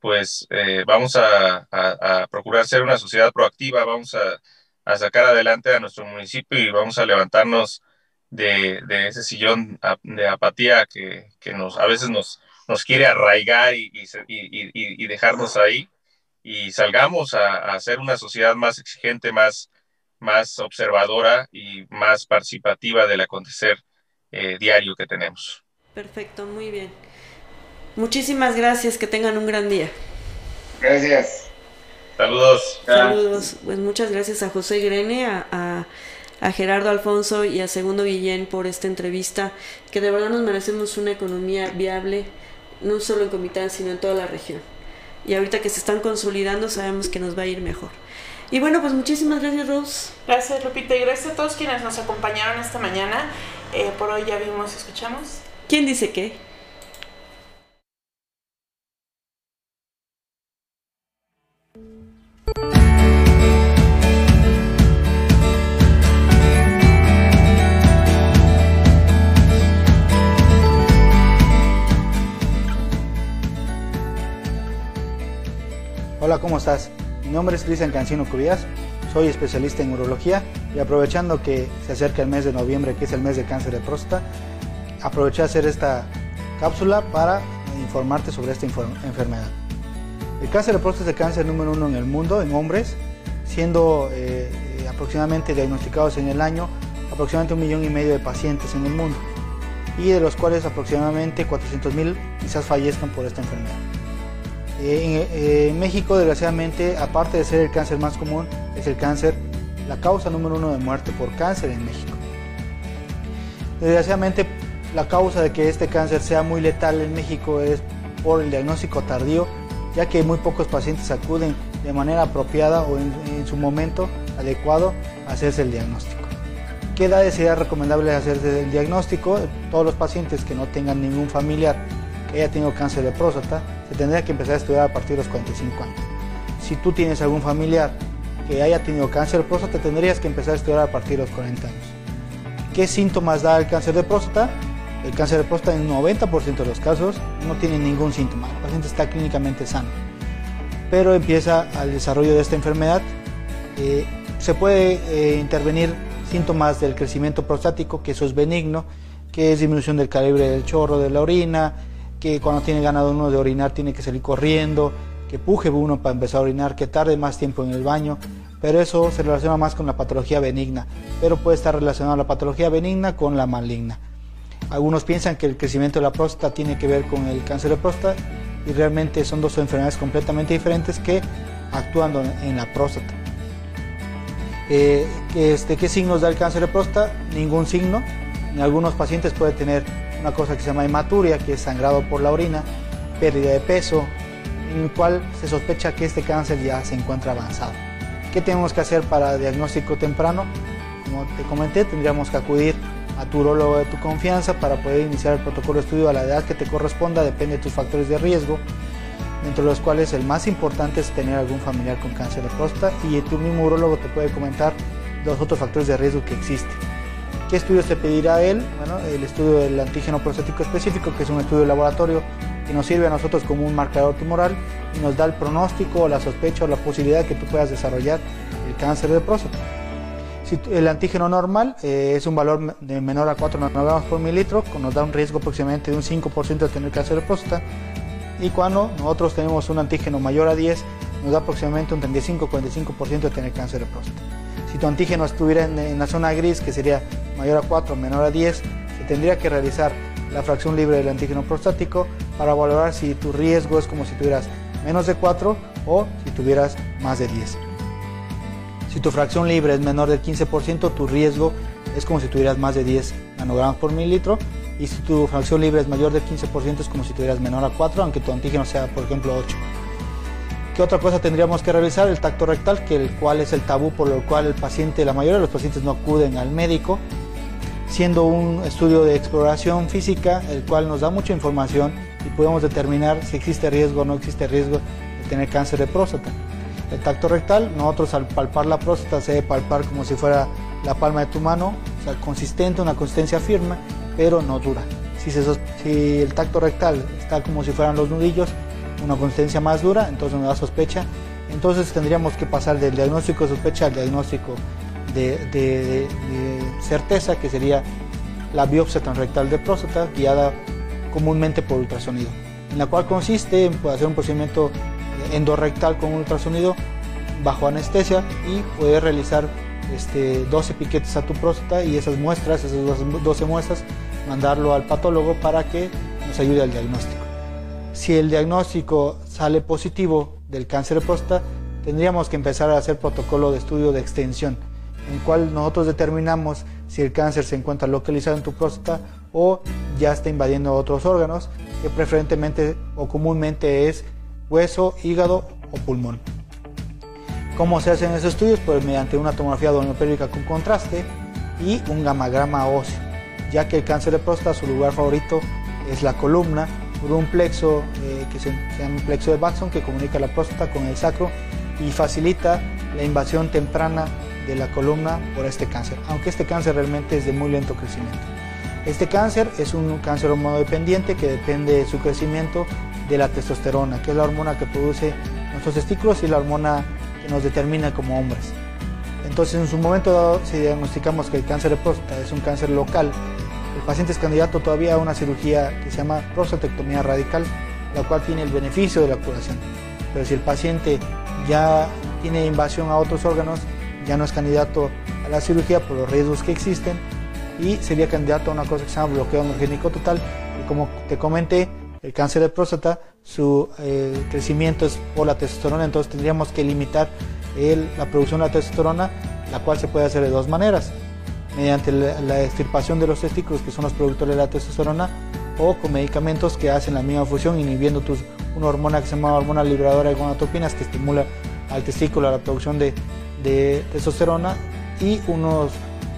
[SPEAKER 5] pues eh, vamos a, a, a, procurar ser una sociedad proactiva, vamos a, a sacar adelante a nuestro municipio y vamos a levantarnos de, de ese sillón de apatía que, que, nos, a veces nos, nos quiere arraigar y, y, y, dejarnos ahí y salgamos a, a, ser una sociedad más exigente, más, más observadora y más participativa del acontecer eh, diario que tenemos.
[SPEAKER 2] Perfecto, muy bien. Muchísimas gracias, que tengan un gran día.
[SPEAKER 3] Gracias.
[SPEAKER 5] Saludos.
[SPEAKER 2] Saludos. Pues muchas gracias a José Grene, a, a a Gerardo Alfonso y a Segundo Guillén por esta entrevista, que de verdad nos merecemos una economía viable, no solo en Comitán, sino en toda la región. Y ahorita que se están consolidando, sabemos que nos va a ir mejor. Y bueno, pues muchísimas gracias, Rose.
[SPEAKER 1] Gracias, Lupita, y gracias a todos quienes nos acompañaron esta mañana. Eh, por hoy ya vimos, escuchamos.
[SPEAKER 2] ¿Quién dice qué?
[SPEAKER 6] Hola, ¿cómo estás? Mi nombre es Cristian Cancino Cubías, soy especialista en urología y aprovechando que se acerca el mes de noviembre, que es el mes de cáncer de próstata, aproveché a hacer esta cápsula para informarte sobre esta enfermedad. El cáncer de próstata es el cáncer número uno en el mundo en hombres, siendo eh, aproximadamente diagnosticados en el año aproximadamente un millón y medio de pacientes en el mundo y de los cuales aproximadamente 400 mil quizás fallezcan por esta enfermedad. Eh, en, México, desgraciadamente, aparte de ser el cáncer más común, es el cáncer, la causa número uno de muerte por cáncer en México. Desgraciadamente, la causa de que este cáncer sea muy letal en México es por el diagnóstico tardío, ya que muy pocos pacientes acuden de manera apropiada o en, en su momento adecuado a hacerse el diagnóstico. ¿Qué edades sería recomendable hacerse el diagnóstico? Todos los pacientes que no tengan ningún familiar que haya tenido cáncer de próstata, se tendría que empezar a estudiar a partir de los 45 años. Si tú tienes algún familiar que haya tenido cáncer de próstata, tendrías que empezar a estudiar a partir de los 40 años. ¿Qué síntomas da el cáncer de próstata? El cáncer de próstata en 90% de los casos no tiene ningún síntoma, el paciente está clínicamente sano. Pero empieza al desarrollo de esta enfermedad, eh, se puede eh, intervenir síntomas del crecimiento prostático, que eso es benigno, que es disminución del calibre del chorro de la orina, que cuando tiene ganado uno de orinar tiene que salir corriendo, que puje uno para empezar a orinar, que tarde más tiempo en el baño, pero eso se relaciona más con la patología benigna, pero puede estar relacionado la patología benigna con la maligna. Algunos piensan que el crecimiento de la próstata tiene que ver con el cáncer de próstata y realmente son dos enfermedades completamente diferentes que actúan en la próstata. Eh, este, ¿Qué signos da el cáncer de próstata? Ningún signo. En algunos pacientes puede tener una cosa que se llama hematuria, que es sangrado por la orina, pérdida de peso, en el cual se sospecha que este cáncer ya se encuentra avanzado. ¿Qué tenemos que hacer para diagnóstico temprano? Como te comenté, tendríamos que acudir a tu urologo de tu confianza para poder iniciar el protocolo de estudio a la edad que te corresponda, depende de tus factores de riesgo, entre los cuales el más importante es tener algún familiar con cáncer de próstata y tu mismo urologo te puede comentar los otros factores de riesgo que existen. ¿Qué estudios te pedirá él? Bueno, el estudio del antígeno prostático específico, que es un estudio laboratorio que nos sirve a nosotros como un marcador tumoral y nos da el pronóstico, la sospecha o la posibilidad que tú puedas desarrollar el cáncer de próstata. Si el antígeno normal eh, es un valor menor a 4 nanogramos por mililitro, nos da un riesgo aproximadamente de un 5% de tener cáncer de próstata. Y cuando nosotros tenemos un antígeno mayor a 10, nos da aproximadamente un 35-45% de tener cáncer de próstata. Si tu antígeno estuviera en la zona gris, que sería mayor a 4, menor a 10, se tendría que realizar la fracción libre del antígeno prostático para valorar si tu riesgo es como si tuvieras menos de 4 o si tuvieras más de 10. Si tu fracción libre es menor del 15%, tu riesgo es como si tuvieras más de 10 nanogramos por mililitro. Y si tu fracción libre es mayor del 15%, es como si tuvieras menor a 4, aunque tu antígeno sea, por ejemplo, 8. ¿Qué otra cosa tendríamos que realizar? El tacto rectal, que el cual es el tabú por lo cual el paciente, la mayoría de los pacientes no acuden al médico siendo un estudio de exploración física, el cual nos da mucha información y podemos determinar si existe riesgo o no existe riesgo de tener cáncer de próstata. El tacto rectal, nosotros al palpar la próstata se debe palpar como si fuera la palma de tu mano, o sea, consistente, una consistencia firme, pero no dura. Si, el tacto rectal está como si fueran los nudillos, una consistencia más dura, entonces nos da sospecha. Entonces tendríamos que pasar del diagnóstico de sospecha al diagnóstico de, certeza, que sería la biopsia transrectal de próstata, guiada comúnmente por ultrasonido, en la cual consiste en hacer un procedimiento endorrectal con ultrasonido bajo anestesia y poder realizar este, 12 piquetes a tu próstata y esas muestras, esas 12 muestras, mandarlo al patólogo para que nos ayude al diagnóstico. Si el diagnóstico sale positivo del cáncer de próstata, tendríamos que empezar a hacer protocolo de estudio de extensión en cual nosotros determinamos si el cáncer se encuentra localizado en tu próstata o ya está invadiendo otros órganos, que preferentemente o comúnmente es hueso, hígado o pulmón. ¿Cómo se hacen esos estudios? Pues mediante una tomografía abdominopélvica con contraste y un gamagrama óseo, ya que el cáncer de próstata su lugar favorito es la columna por un plexo eh, que se, se llama plexo de Baxon que comunica la próstata con el sacro y facilita la invasión temprana de la columna por este cáncer, aunque este cáncer realmente es de muy lento crecimiento. Este cáncer es un cáncer hormonodependiente que depende de su crecimiento de la testosterona, que es la hormona que produce nuestros testículos y la hormona que nos determina como hombres. Entonces, en su momento dado, si diagnosticamos que el cáncer de próstata es un cáncer local, el paciente es candidato todavía a una cirugía que se llama prostatectomía radical, la cual tiene el beneficio de la curación. Pero si el paciente ya tiene invasión a otros órganos, ya no es candidato a la cirugía por los riesgos que existen y sería candidato a una cosa que se llama bloqueo androgénico total. Y como te comenté, el cáncer de próstata, su eh, crecimiento es por la testosterona, entonces tendríamos que limitar la producción de la testosterona, la cual se puede hacer de dos maneras, mediante la, extirpación de los testículos, que son los productores de la testosterona, o con medicamentos que hacen la misma función, inhibiendo tus, una hormona que se llama hormona liberadora de gonadotropinas, que estimula al testículo la producción de de testosterona y unos,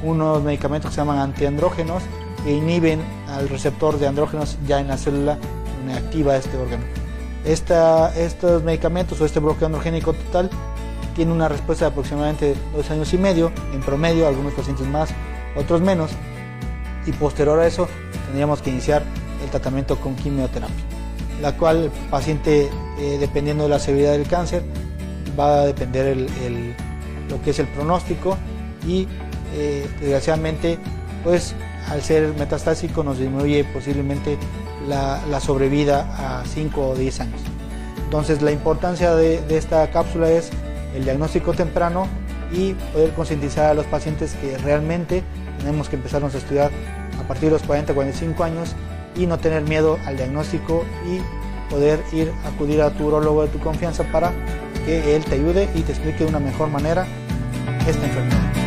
[SPEAKER 6] unos medicamentos que se llaman antiandrógenos que inhiben al receptor de andrógenos ya en la célula donde activa este órgano. estos medicamentos o este bloqueo androgénico total tiene una respuesta de aproximadamente dos años y medio, en promedio, algunos pacientes más, otros menos, y posterior a eso tendríamos que iniciar el tratamiento con quimioterapia, la cual el paciente, eh, dependiendo de la severidad del cáncer, va a depender el lo que es el pronóstico y eh, desgraciadamente pues al ser metastásico nos disminuye posiblemente la, la sobrevida a 5 o 10 años. Entonces la importancia de, esta cápsula es el diagnóstico temprano y poder concientizar a los pacientes que realmente tenemos que empezarnos a estudiar a partir de los 40-45 años y no tener miedo al diagnóstico y poder ir a acudir a tu urologo de tu confianza para que él te ayude y te explique de una mejor manera esta enfermedad.